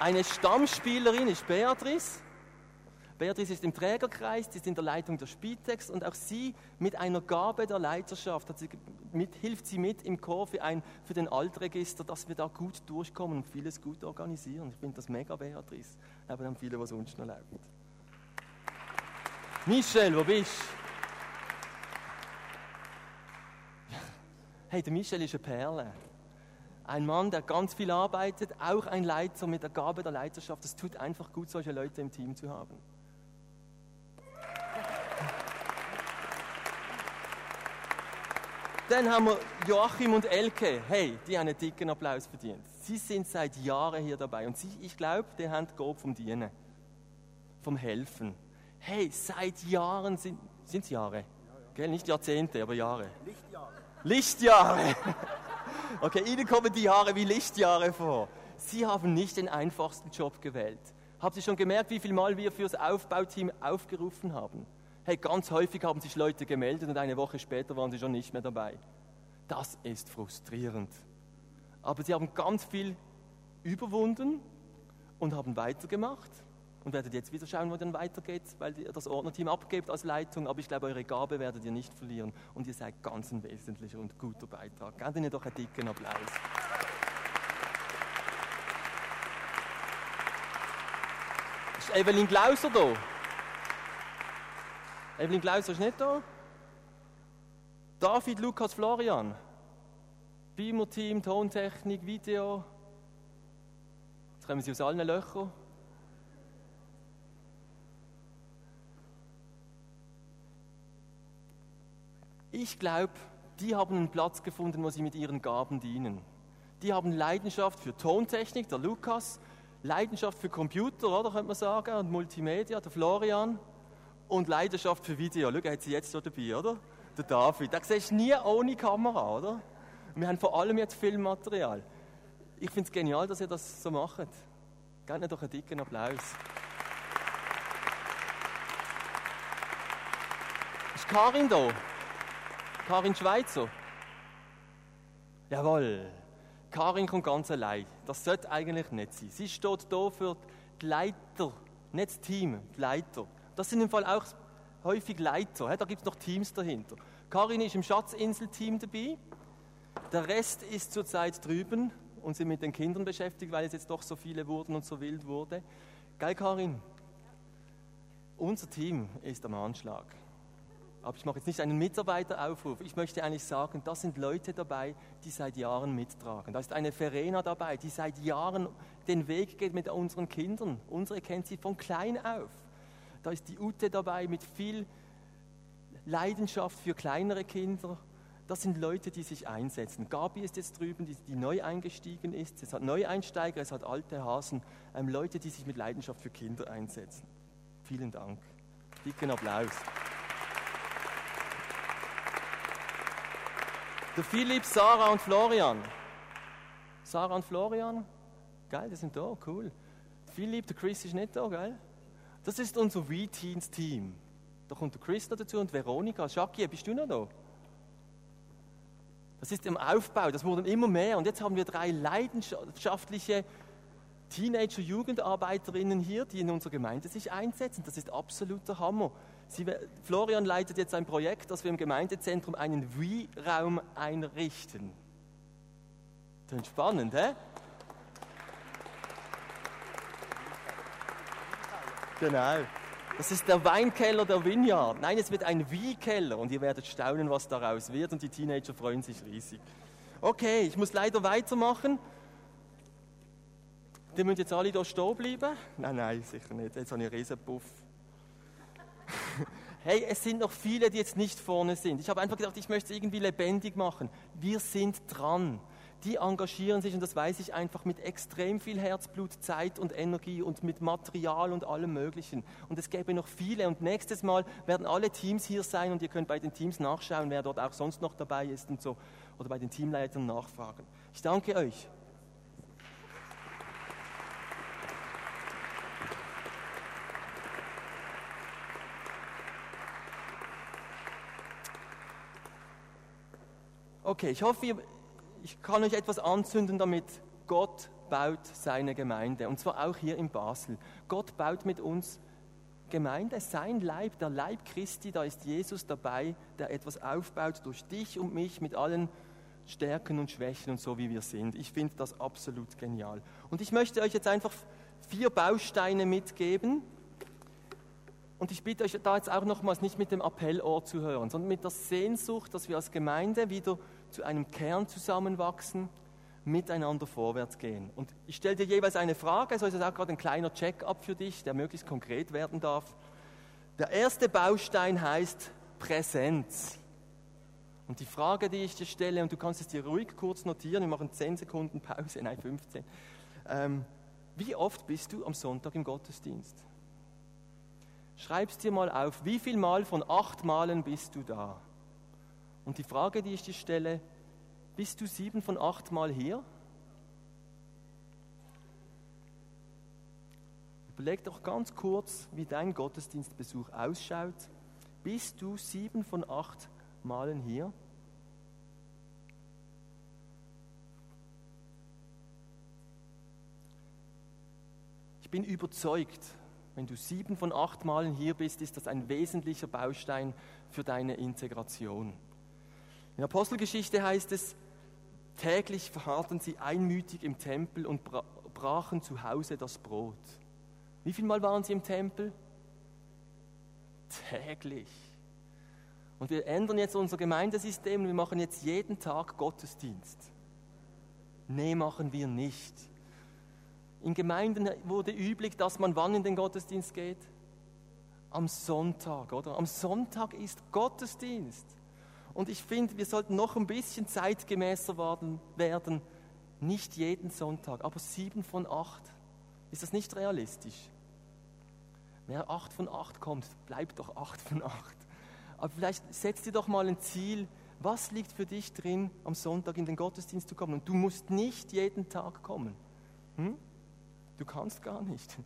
Eine Stammspielerin ist Beatrice. Beatrice ist im Trägerkreis, sie ist in der Leitung der Spitex und auch sie mit einer Gabe der Leiterschaft hat sie mit, hilft sie mit im Chor für, ein, für den Altregister, dass wir da gut durchkommen und vieles gut organisieren. Ich finde das mega, Beatrice. Aber dann viele, was sonst noch läuft. Michel, wo bist du? Hey, der Michel ist eine Perle. Ein Mann, der ganz viel arbeitet, auch ein Leiter mit der Gabe der Leiterschaft. Es tut einfach gut, solche Leute im Team zu haben. Dann haben wir Joachim und Elke. Hey, die haben einen dicken Applaus verdient. Sie sind seit Jahren hier dabei und sie, ich glaube, die haben Gob vom Dienen, vom Helfen. Hey, seit Jahren sind es Jahre, ja, ja. Gell? nicht Jahrzehnte, aber Jahre. Lichtjahre. Lichtjahre. Okay, Ihnen kommen die Jahre wie Lichtjahre vor. Sie haben nicht den einfachsten Job gewählt. Haben Sie schon gemerkt, wie viel Mal wir fürs Aufbauteam aufgerufen haben? Hey, ganz häufig haben sich Leute gemeldet und eine Woche später waren sie schon nicht mehr dabei. Das ist frustrierend. Aber sie haben ganz viel überwunden und haben weitergemacht und werdet jetzt wieder schauen, wo dann weitergeht, weil ihr das Ordnerteam abgebt als Leitung. Aber ich glaube, eure Gabe werdet ihr nicht verlieren und ihr seid ganz ein wesentlicher und guter Beitrag. Gebt ihnen doch einen dicken Applaus. Ist Evelyn Glauser da? Evelyn Glauser ist nicht da? David, Lukas, Florian. Beamer-Team, Tontechnik, Video. Jetzt kommen sie aus allen Löchern. Ich glaube, die haben einen Platz gefunden, wo sie mit ihren Gaben dienen. Die haben Leidenschaft für Tontechnik, der Lukas, Leidenschaft für Computer, oder könnte man sagen, und Multimedia, der Florian, und Leidenschaft für Video. Schau, hat sie jetzt so dabei, oder? Der David. Da siehst du nie ohne Kamera, oder? Wir haben vor allem jetzt Filmmaterial. Ich finde es genial, dass ihr das so macht. Gebt mir doch einen dicken Applaus. Ist Karin da? Karin Schweizer? Jawohl. Karin kommt ganz allein. Das sollte eigentlich nicht sein. Sie steht hier für die Leiter, nicht das Team, die Leiter. Das sind im Fall auch häufig Leiter. Da gibt es noch Teams dahinter. Karin ist im Schatzinsel-Team dabei. Der Rest ist zurzeit drüben und sind mit den Kindern beschäftigt, weil es jetzt doch so viele wurden und so wild wurde. Geil, Karin? Unser Team ist am Anschlag. Aber ich mache jetzt nicht einen Mitarbeiteraufruf. Ich möchte eigentlich sagen, da sind Leute dabei, die seit Jahren mittragen. Da ist eine Verena dabei, die seit Jahren den Weg geht mit unseren Kindern. Unsere kennt sie von klein auf. Da ist die Ute dabei mit viel Leidenschaft für kleinere Kinder. Das sind Leute, die sich einsetzen. Gabi ist jetzt drüben, die, die neu eingestiegen ist. Es hat Neueinsteiger, es hat alte Hasen. Ähm, Leute, die sich mit Leidenschaft für Kinder einsetzen. Vielen Dank. Dicken Applaus. Der Philipp, Sarah und Florian. Sarah und Florian, geil, die sind da, cool. Philipp, der Chris ist nicht da, geil. Das ist unser V-Teens-Team. Da kommt der Chris noch dazu und Veronika. Jackie, bist du noch da? Das ist im Aufbau, das wurden immer mehr. Und jetzt haben wir drei leidenschaftliche Teenager-Jugendarbeiterinnen hier, die in unserer Gemeinde sich einsetzen. Das ist absoluter Hammer. Sie, Florian leitet jetzt ein Projekt, dass wir im Gemeindezentrum einen Wie-Raum einrichten. Das ist spannend, hä? Genau. Das ist der Weinkeller der Vineyard. Nein, es wird ein Wie-Keller und ihr werdet staunen, was daraus wird und die Teenager freuen sich riesig. Okay, ich muss leider weitermachen. Die müssen jetzt alle hier stehen bleiben? Nein, nein, sicher nicht. Jetzt habe ich einen riesen Puff hey, es sind noch viele, die jetzt nicht vorne sind. Ich habe einfach gedacht, ich möchte es irgendwie lebendig machen. Wir sind dran. Die engagieren sich, und das weiß ich einfach, mit extrem viel Herzblut, Zeit und Energie und mit Material und allem Möglichen. Und es gäbe noch viele. Und nächstes Mal werden alle Teams hier sein und ihr könnt bei den Teams nachschauen, wer dort auch sonst noch dabei ist und so. Oder bei den Teamleitern nachfragen. Ich danke euch. Okay, ich hoffe, ich kann euch etwas anzünden damit. Gott baut seine Gemeinde und zwar auch hier in Basel. Gott baut mit uns Gemeinde, sein Leib, der Leib Christi, da ist Jesus dabei, der etwas aufbaut durch dich und mich mit allen Stärken und Schwächen und so wie wir sind. Ich finde das absolut genial. Und ich möchte euch jetzt einfach vier Bausteine mitgeben, und ich bitte euch da jetzt auch nochmals nicht mit dem Appellohr zu hören, sondern mit der Sehnsucht, dass wir als Gemeinde wieder zu einem Kern zusammenwachsen, miteinander vorwärts gehen. Und ich stelle dir jeweils eine Frage, so ist es auch gerade ein kleiner Check-up für dich, der möglichst konkret werden darf. Der erste Baustein heißt Präsenz. Und die Frage, die ich dir stelle, und du kannst es dir ruhig kurz notieren, wir machen 10 Sekunden Pause, nein 15. Ähm, wie oft bist du am Sonntag im Gottesdienst? Schreib's dir mal auf, wie viel Mal von acht Malen bist du da? Und die Frage, die ich dir stelle, bist du sieben von acht Mal hier? Überleg doch ganz kurz, wie dein Gottesdienstbesuch ausschaut. Bist du sieben von acht Malen hier? Ich bin überzeugt, wenn du sieben von acht Malen hier bist, ist das ein wesentlicher Baustein für deine Integration. In der Apostelgeschichte heißt es, täglich verharrten sie einmütig im Tempel und brachen zu Hause das Brot. Wie viel Mal waren sie im Tempel? Täglich. Und wir ändern jetzt unser Gemeindesystem und wir machen jetzt jeden Tag Gottesdienst. Nee, machen wir nicht. In Gemeinden wurde üblich, dass man wann in den Gottesdienst geht? Am Sonntag, oder? Am Sonntag ist Gottesdienst. Und ich finde, wir sollten noch ein bisschen zeitgemäßer werden. Nicht jeden Sonntag, aber sieben von acht. Ist das nicht realistisch? Wer acht von acht kommt, bleibt doch acht von acht. Aber vielleicht setzt dir doch mal ein Ziel, was liegt für dich drin, am Sonntag in den Gottesdienst zu kommen. Und du musst nicht jeden Tag kommen. Hm? Du kannst gar nicht.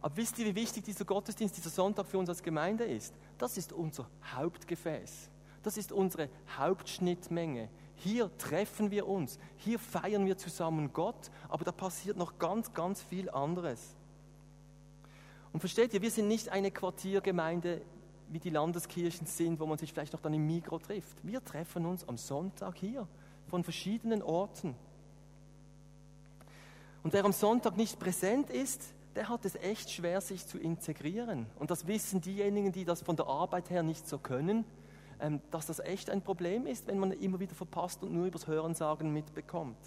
Aber wisst ihr, wie wichtig dieser Gottesdienst, dieser Sonntag für uns als Gemeinde ist? Das ist unser Hauptgefäß. Das ist unsere Hauptschnittmenge. Hier treffen wir uns, hier feiern wir zusammen Gott, aber da passiert noch ganz, ganz viel anderes. Und versteht ihr, wir sind nicht eine Quartiergemeinde, wie die Landeskirchen sind, wo man sich vielleicht noch dann im Mikro trifft. Wir treffen uns am Sonntag hier, von verschiedenen Orten. Und wer am Sonntag nicht präsent ist, der hat es echt schwer, sich zu integrieren. Und das wissen diejenigen, die das von der Arbeit her nicht so können ähm, dass das echt ein Problem ist, wenn man immer wieder verpasst und nur übers Hörensagen mitbekommt.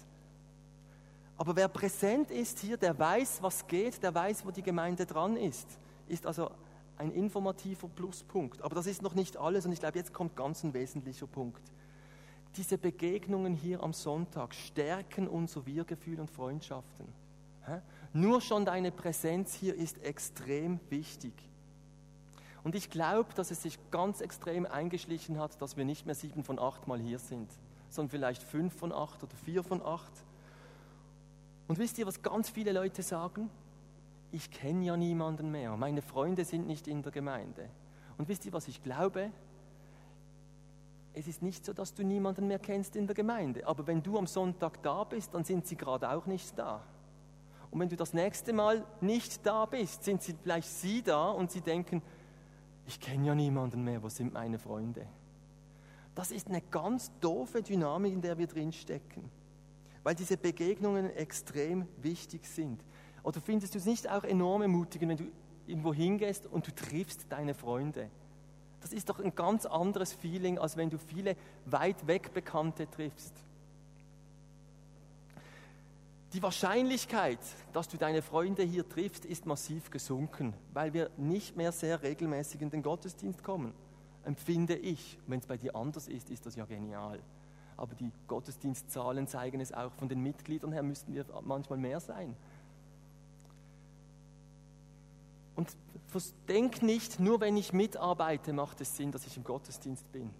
Aber wer präsent ist hier, der weiß, was geht, der weiß, wo die Gemeinde dran ist, ist also ein informativer Pluspunkt. Aber das ist noch nicht alles und ich glaube, jetzt kommt ganz ein wesentlicher Punkt. Diese Begegnungen hier am Sonntag stärken unser Wir-Gefühl und Freundschaften. Nur schon deine Präsenz hier ist extrem wichtig. Und ich glaube, dass es sich ganz extrem eingeschlichen hat, dass wir nicht mehr sieben von acht Mal hier sind, sondern vielleicht fünf von acht oder vier von acht. Und wisst ihr, was ganz viele Leute sagen? Ich kenne ja niemanden mehr. Meine Freunde sind nicht in der Gemeinde. Und wisst ihr, was ich glaube? Es ist nicht so, dass du niemanden mehr kennst in der Gemeinde. Aber wenn du am Sonntag da bist, dann sind sie gerade auch nicht da. Und wenn du das nächste Mal nicht da bist, sind sie vielleicht sie da und sie denken, ich kenne ja niemanden mehr, wo sind meine Freunde? Das ist eine ganz doofe Dynamik, in der wir drinstecken, weil diese Begegnungen extrem wichtig sind. Oder findest du es nicht auch enorm ermutigend, wenn du irgendwo hingehst und du triffst deine Freunde? Das ist doch ein ganz anderes Feeling, als wenn du viele weit weg Bekannte triffst. Die Wahrscheinlichkeit, dass du deine Freunde hier triffst, ist massiv gesunken, weil wir nicht mehr sehr regelmäßig in den Gottesdienst kommen, empfinde ich. Wenn es bei dir anders ist, ist das ja genial. Aber die Gottesdienstzahlen zeigen es auch. Von den Mitgliedern her müssten wir manchmal mehr sein. Und denk nicht, nur wenn ich mitarbeite, macht es Sinn, dass ich im Gottesdienst bin.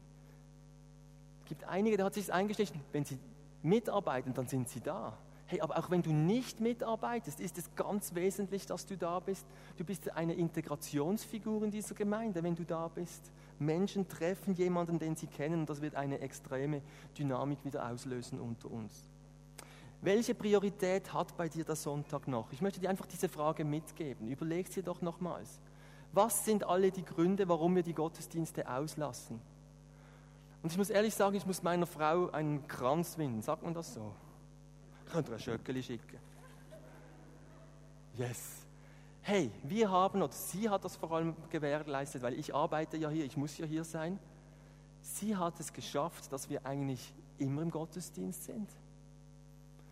Es gibt einige, da hat sich eingeschlichen, wenn sie mitarbeiten, dann sind sie da. Hey, aber auch wenn du nicht mitarbeitest, ist es ganz wesentlich, dass du da bist. Du bist eine Integrationsfigur in dieser Gemeinde, wenn du da bist. Menschen treffen jemanden, den sie kennen, und das wird eine extreme Dynamik wieder auslösen unter uns. Welche Priorität hat bei dir der Sonntag noch? Ich möchte dir einfach diese Frage mitgeben. Überleg sie doch nochmals. Was sind alle die Gründe, warum wir die Gottesdienste auslassen? Und ich muss ehrlich sagen, ich muss meiner Frau einen Kranz winden. Sagt man das so? Könnt ihr ein Schöckeli schicken? Yes. Hey, wir haben, oder sie hat das vor allem gewährleistet, weil ich arbeite ja hier, ich muss ja hier sein. Sie hat es geschafft, dass wir eigentlich immer im Gottesdienst sind.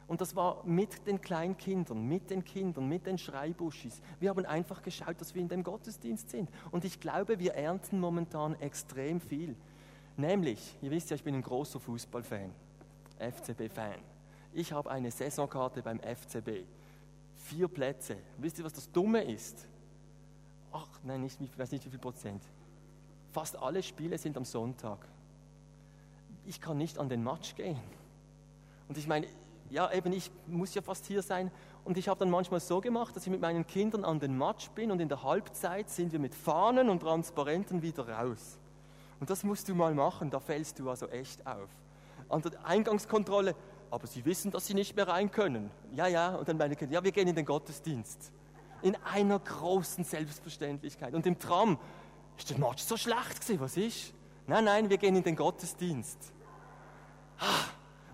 Und das war mit den Kleinkindern, mit den Kindern, mit den Schreibuschis. Wir haben einfach geschaut, dass wir in dem Gottesdienst sind. Und ich glaube, wir ernten momentan extrem viel. Nämlich, ihr wisst ja, ich bin ein großer Fußballfan, FCB-Fan. Ich habe eine Saisonkarte beim FCB. Vier Plätze. Wisst ihr, was das Dumme ist? Ach, nein, ich weiß nicht wie viel Prozent. Fast alle Spiele sind am Sonntag. Ich kann nicht an den Match gehen. Und ich meine, ja, eben, ich muss ja fast hier sein. Und ich habe dann manchmal so gemacht, dass ich mit meinen Kindern an den Match bin und in der Halbzeit sind wir mit Fahnen und Transparenten wieder raus. Und das musst du mal machen, da fällst du also echt auf. An der Eingangskontrolle, aber sie wissen, dass sie nicht mehr rein können. Ja, ja, und dann meine Kinder, ja, wir gehen in den Gottesdienst. In einer großen Selbstverständlichkeit. Und im Tram, ist der Match so schlecht gewesen, was ist? Nein, nein, wir gehen in den Gottesdienst. Ah,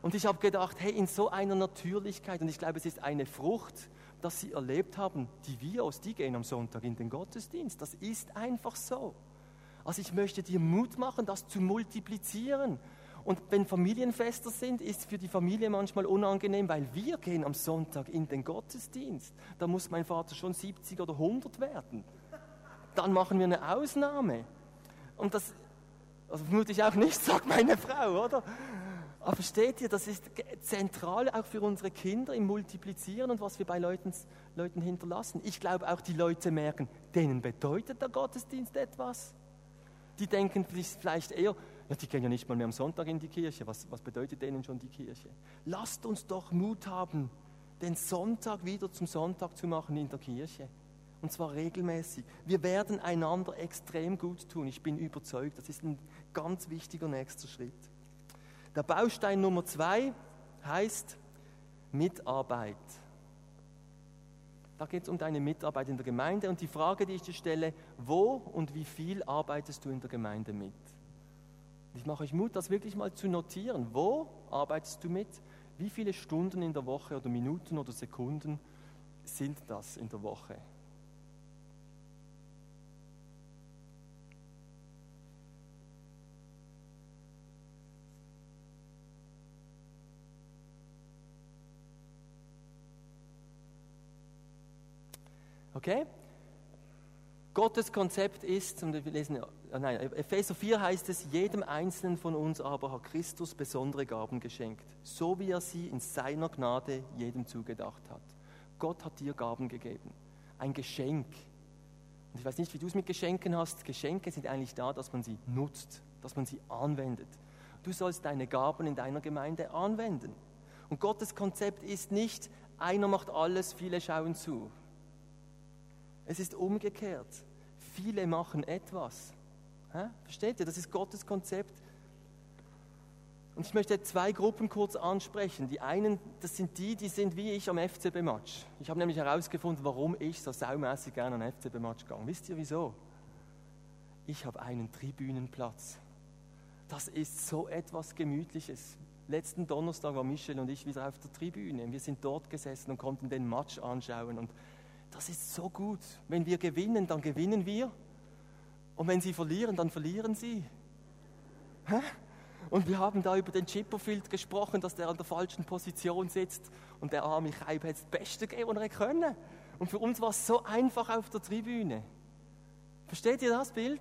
und ich habe gedacht, hey, in so einer Natürlichkeit, und ich glaube, es ist eine Frucht, dass sie erlebt haben, die Vios, die gehen am Sonntag in den Gottesdienst. Das ist einfach so. Also ich möchte dir Mut machen, das zu multiplizieren. Und wenn Familienfester sind, ist für die Familie manchmal unangenehm, weil wir gehen am Sonntag in den Gottesdienst. Da muss mein Vater schon 70 oder 100 werden. Dann machen wir eine Ausnahme. Und das, also vermute ich auch nicht, sagt meine Frau, oder? Aber versteht ihr, das ist zentral auch für unsere Kinder im Multiplizieren und was wir bei Leuten, Leuten hinterlassen. Ich glaube auch, die Leute merken, denen bedeutet der Gottesdienst etwas. Die denken vielleicht eher, ja, die gehen ja nicht mal mehr am Sonntag in die Kirche. Was, was bedeutet denen schon die Kirche? Lasst uns doch Mut haben, den Sonntag wieder zum Sonntag zu machen in der Kirche. Und zwar regelmäßig. Wir werden einander extrem gut tun. Ich bin überzeugt, das ist ein ganz wichtiger nächster Schritt. Der Baustein Nummer zwei heißt Mitarbeit. Da geht es um deine Mitarbeit in der Gemeinde und die Frage, die ich dir stelle, wo und wie viel arbeitest du in der Gemeinde mit? Ich mache euch Mut, das wirklich mal zu notieren. Wo arbeitest du mit? Wie viele Stunden in der Woche oder Minuten oder Sekunden sind das in der Woche? Okay? Gottes Konzept ist, und wir lesen, äh, nein, Epheser 4 heißt es, jedem Einzelnen von uns aber hat Christus besondere Gaben geschenkt, so wie er sie in seiner Gnade jedem zugedacht hat. Gott hat dir Gaben gegeben, ein Geschenk. Und ich weiß nicht, wie du es mit Geschenken hast. Geschenke sind eigentlich da, dass man sie nutzt, dass man sie anwendet. Du sollst deine Gaben in deiner Gemeinde anwenden. Und Gottes Konzept ist nicht, einer macht alles, viele schauen zu. Es ist umgekehrt. Viele machen etwas. Versteht ihr? Das ist Gottes Konzept. Und ich möchte zwei Gruppen kurz ansprechen. Die einen, das sind die, die sind wie ich am FCB-Match. Ich habe nämlich herausgefunden, warum ich so saumäßig gerne an FCB-Match gehe. Wisst ihr wieso? Ich habe einen Tribünenplatz. Das ist so etwas Gemütliches. Letzten Donnerstag war Michel und ich wieder auf der Tribüne. Wir sind dort gesessen und konnten den Match anschauen. Und das ist so gut. Wenn wir gewinnen, dann gewinnen wir. Und wenn sie verlieren, dann verlieren sie. Hä? Und wir haben da über den Chipperfield gesprochen, dass der an der falschen Position sitzt. Und der arme Chaib hat das Beste gegeben, können. Und für uns war es so einfach auf der Tribüne. Versteht ihr das Bild?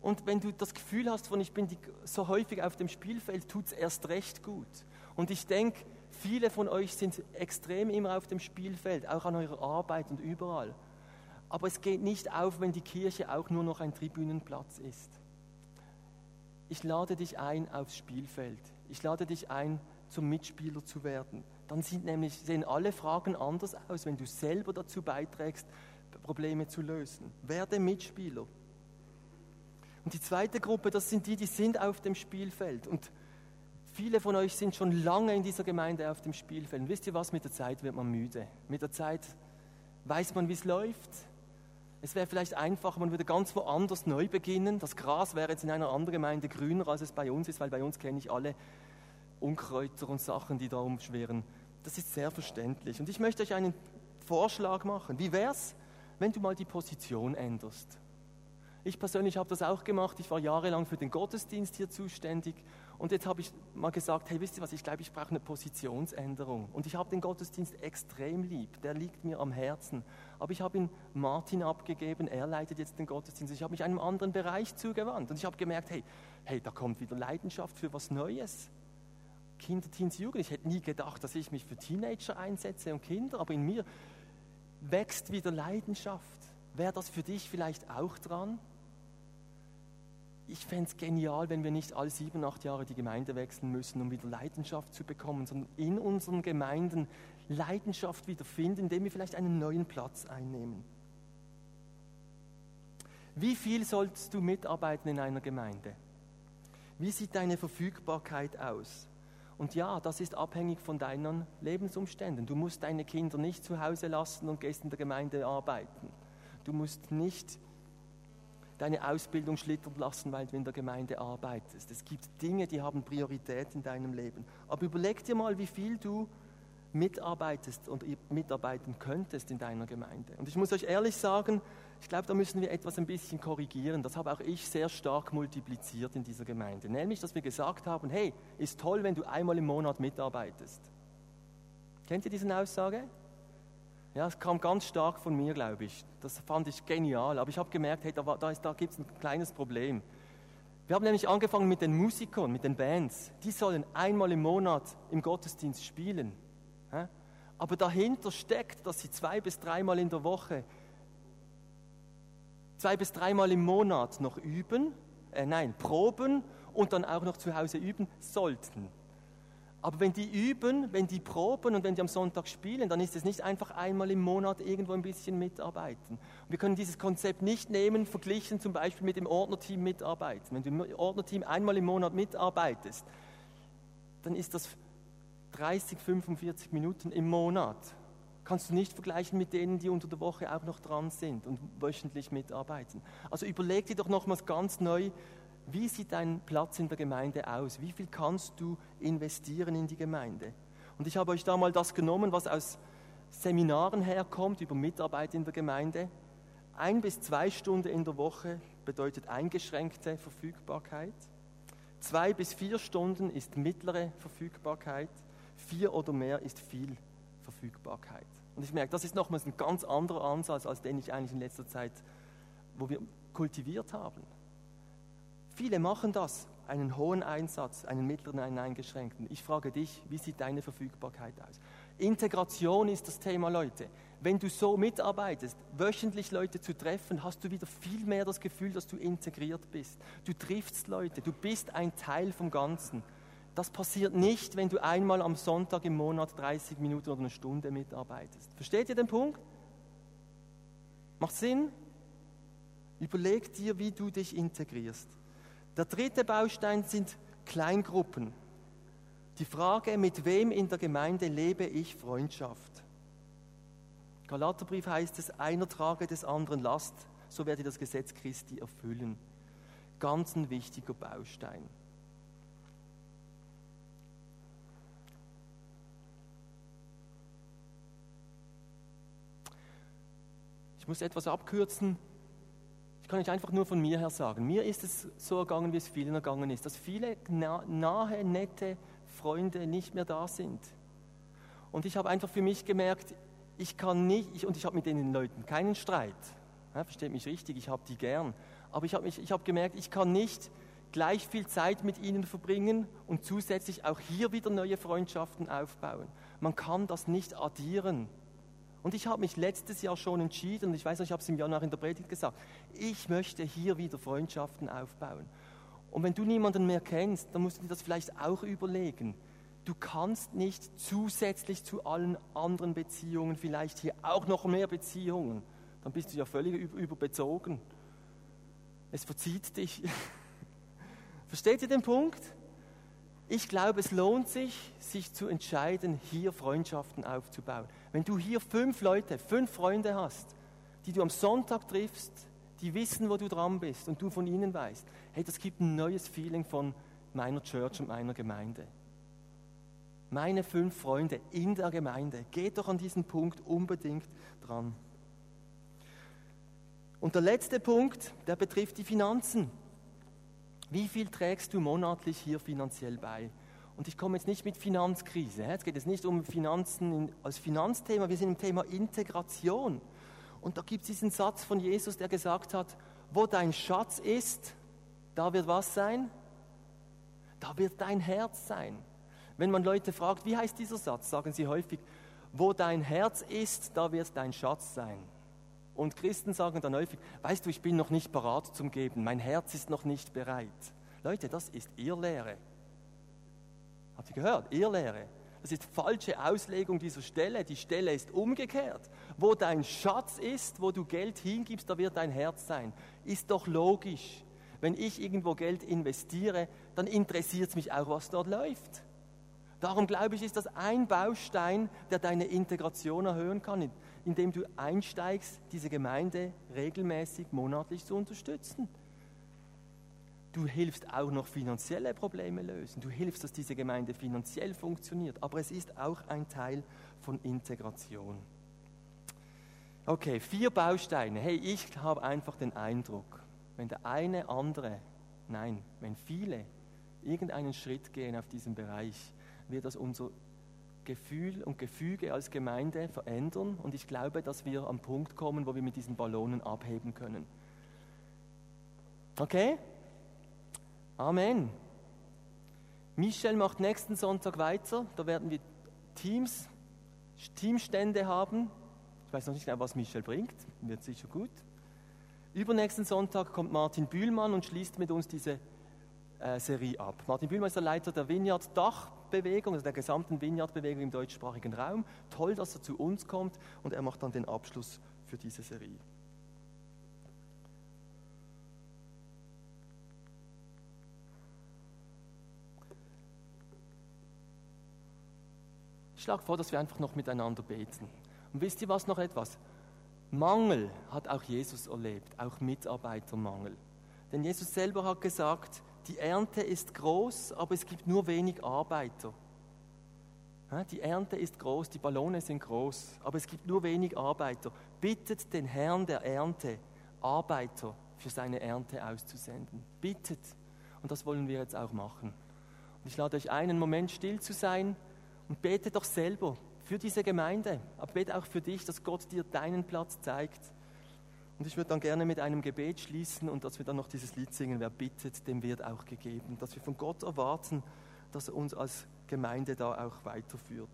Und wenn du das Gefühl hast von, ich bin die, so häufig auf dem Spielfeld, tut es erst recht gut. Und ich denke, Viele von euch sind extrem immer auf dem Spielfeld, auch an eurer Arbeit und überall. Aber es geht nicht auf, wenn die Kirche auch nur noch ein Tribünenplatz ist. Ich lade dich ein aufs Spielfeld. Ich lade dich ein, zum Mitspieler zu werden. Dann sind nämlich, sehen alle Fragen anders aus, wenn du selber dazu beiträgst, Probleme zu lösen. Werde Mitspieler. Und die zweite Gruppe, das sind die, die sind auf dem Spielfeld. Und Viele von euch sind schon lange in dieser Gemeinde auf dem Spielfeld. Und wisst ihr was? Mit der Zeit wird man müde. Mit der Zeit weiß man, wie es läuft. Es wäre vielleicht einfacher, man würde ganz woanders neu beginnen. Das Gras wäre jetzt in einer anderen Gemeinde grüner, als es bei uns ist, weil bei uns kenne ich alle Unkräuter und Sachen, die da umschweren. Das ist sehr verständlich. Und ich möchte euch einen Vorschlag machen. Wie wäre es, wenn du mal die Position änderst? Ich persönlich habe das auch gemacht. Ich war jahrelang für den Gottesdienst hier zuständig. Und jetzt habe ich mal gesagt, hey, wisst ihr was, ich glaube, ich brauche eine Positionsänderung. Und ich habe den Gottesdienst extrem lieb. Der liegt mir am Herzen. Aber ich habe ihn Martin abgegeben. Er leitet jetzt den Gottesdienst. Ich habe mich einem anderen Bereich zugewandt. Und ich habe gemerkt, hey, hey, da kommt wieder Leidenschaft für was Neues. Kinder, Teens, Jugend. Ich hätte nie gedacht, dass ich mich für Teenager einsetze und Kinder. Aber in mir wächst wieder Leidenschaft. Wäre das für dich vielleicht auch dran? Ich fände es genial, wenn wir nicht alle sieben, acht Jahre die Gemeinde wechseln müssen, um wieder Leidenschaft zu bekommen, sondern in unseren Gemeinden Leidenschaft wieder finden, indem wir vielleicht einen neuen Platz einnehmen. Wie viel sollst du mitarbeiten in einer Gemeinde? Wie sieht deine Verfügbarkeit aus? Und ja, das ist abhängig von deinen Lebensumständen. Du musst deine Kinder nicht zu Hause lassen und gehst in der Gemeinde arbeiten. Du musst nicht deine Ausbildung schlittern lassen, weil du in der Gemeinde arbeitest. Es gibt Dinge, die haben Priorität in deinem Leben. Aber überleg dir mal, wie viel du mitarbeitest und mitarbeiten könntest in deiner Gemeinde. Und ich muss euch ehrlich sagen, ich glaube, da müssen wir etwas ein bisschen korrigieren. Das habe auch ich sehr stark multipliziert in dieser Gemeinde. Nämlich, dass wir gesagt haben, hey, ist toll, wenn du einmal im Monat mitarbeitest. Kennt ihr diese Aussage? Ja, es kam ganz stark von mir, glaube ich. Das fand ich genial. Aber ich habe gemerkt, hey, da, da, da gibt es ein kleines Problem. Wir haben nämlich angefangen mit den Musikern, mit den Bands. Die sollen einmal im Monat im Gottesdienst spielen. Aber dahinter steckt, dass sie zwei bis dreimal in der Woche, zwei bis dreimal im Monat noch üben, äh, nein, proben und dann auch noch zu Hause üben sollten. Aber wenn die üben, wenn die proben und wenn die am Sonntag spielen, dann ist es nicht einfach einmal im Monat irgendwo ein bisschen mitarbeiten. Wir können dieses Konzept nicht nehmen, verglichen zum Beispiel mit dem Ordnerteam mitarbeiten. Wenn du im Ordnerteam einmal im Monat mitarbeitest, dann ist das 30, 45 Minuten im Monat. Kannst du nicht vergleichen mit denen, die unter der Woche auch noch dran sind und wöchentlich mitarbeiten. Also überleg dir doch nochmals ganz neu, wie sieht dein Platz in der Gemeinde aus? Wie viel kannst du investieren in die Gemeinde? Und ich habe euch da mal das genommen, was aus Seminaren herkommt über Mitarbeit in der Gemeinde. Ein bis zwei Stunden in der Woche bedeutet eingeschränkte Verfügbarkeit. Zwei bis vier Stunden ist mittlere Verfügbarkeit. Vier oder mehr ist viel Verfügbarkeit. Und ich merke, das ist nochmals ein ganz anderer Ansatz, als den ich eigentlich in letzter Zeit, wo wir kultiviert haben. Viele machen das, einen hohen Einsatz, einen mittleren, einen eingeschränkten. Ich frage dich, wie sieht deine Verfügbarkeit aus? Integration ist das Thema, Leute. Wenn du so mitarbeitest, wöchentlich Leute zu treffen, hast du wieder viel mehr das Gefühl, dass du integriert bist. Du triffst Leute, du bist ein Teil vom Ganzen. Das passiert nicht, wenn du einmal am Sonntag im Monat 30 Minuten oder eine Stunde mitarbeitest. Versteht ihr den Punkt? Macht Sinn? Überleg dir, wie du dich integrierst. Der dritte Baustein sind Kleingruppen. Die Frage, mit wem in der Gemeinde lebe ich Freundschaft? Galaterbrief heißt es, einer trage des anderen Last, so werde das Gesetz Christi erfüllen. Ganz ein wichtiger Baustein. Ich muss etwas abkürzen. Ich kann euch einfach nur von mir her sagen. Mir ist es so ergangen, wie es vielen ergangen ist, dass viele nahe, nette Freunde nicht mehr da sind. Und ich habe einfach für mich gemerkt, ich kann nicht, ich, und ich habe mit den Leuten keinen Streit. Ja, versteht mich richtig, ich habe die gern. Aber ich habe hab gemerkt, ich kann nicht gleich viel Zeit mit ihnen verbringen und zusätzlich auch hier wieder neue Freundschaften aufbauen. Man kann das nicht addieren. Und ich habe mich letztes Jahr schon entschieden, und ich weiß noch, ich habe es im Januar in der Predigt gesagt, ich möchte hier wieder Freundschaften aufbauen. Und wenn du niemanden mehr kennst, dann musst du dir das vielleicht auch überlegen. Du kannst nicht zusätzlich zu allen anderen Beziehungen vielleicht hier auch noch mehr Beziehungen. Dann bist du ja völlig überbezogen. Es verzieht dich. Versteht ihr den Punkt? Ich glaube, es lohnt sich, sich zu entscheiden, hier Freundschaften aufzubauen. Wenn du hier fünf Leute, fünf Freunde hast, die du am Sonntag triffst, die wissen, wo du dran bist und du von ihnen weißt, hey, das gibt ein neues Feeling von meiner Church und meiner Gemeinde. Meine fünf Freunde in der Gemeinde, geht doch an diesen Punkt unbedingt dran. Und der letzte Punkt, der betrifft die Finanzen. Wie viel trägst du monatlich hier finanziell bei? Und ich komme jetzt nicht mit Finanzkrise. Es geht jetzt nicht um Finanzen als Finanzthema, wir sind im Thema Integration. Und da gibt es diesen Satz von Jesus, der gesagt hat, wo dein Schatz ist, da wird was sein? Da wird dein Herz sein. Wenn man Leute fragt, wie heißt dieser Satz, sagen sie häufig, wo dein Herz ist, da wird dein Schatz sein. Und Christen sagen dann häufig, weißt du, ich bin noch nicht parat zum Geben, mein Herz ist noch nicht bereit. Leute, das ist Irrlehre. Habt ihr gehört? Irrlehre. Das ist falsche Auslegung dieser Stelle. Die Stelle ist umgekehrt. Wo dein Schatz ist, wo du Geld hingibst, da wird dein Herz sein. Ist doch logisch. Wenn ich irgendwo Geld investiere, dann interessiert es mich auch, was dort läuft. Darum glaube ich, ist das ein Baustein, der deine Integration erhöhen kann, indem du einsteigst, diese Gemeinde regelmäßig monatlich zu unterstützen. Du hilfst auch noch finanzielle Probleme lösen. Du hilfst, dass diese Gemeinde finanziell funktioniert. Aber es ist auch ein Teil von Integration. Okay, vier Bausteine. Hey, ich habe einfach den Eindruck, wenn der eine andere, nein, wenn viele irgendeinen Schritt gehen auf diesem Bereich, wird das unser Gefühl und Gefüge als Gemeinde verändern. Und ich glaube, dass wir am Punkt kommen, wo wir mit diesen Ballonen abheben können. Okay? Amen. Michel macht nächsten Sonntag weiter. Da werden wir Teams, Teamstände haben. Ich weiß noch nicht genau, was Michel bringt. Wird sicher gut. Übernächsten Sonntag kommt Martin Bühlmann und schließt mit uns diese äh, Serie ab. Martin Bühlmann ist der Leiter der Vineyard Dachbewegung, also der gesamten Vineyard-Bewegung im deutschsprachigen Raum. Toll, dass er zu uns kommt und er macht dann den Abschluss für diese Serie. schlage vor, dass wir einfach noch miteinander beten. Und wisst ihr was noch etwas? Mangel hat auch Jesus erlebt, auch Mitarbeitermangel. Denn Jesus selber hat gesagt, die Ernte ist groß, aber es gibt nur wenig Arbeiter. Die Ernte ist groß, die Ballone sind groß, aber es gibt nur wenig Arbeiter. Bittet den Herrn der Ernte, Arbeiter für seine Ernte auszusenden. Bittet. Und das wollen wir jetzt auch machen. Und ich lade euch ein, einen Moment still zu sein und bete doch selber für diese Gemeinde, aber bete auch für dich, dass Gott dir deinen Platz zeigt. Und ich würde dann gerne mit einem Gebet schließen und dass wir dann noch dieses Lied singen, wer bittet, dem wird auch gegeben. Dass wir von Gott erwarten, dass er uns als Gemeinde da auch weiterführt.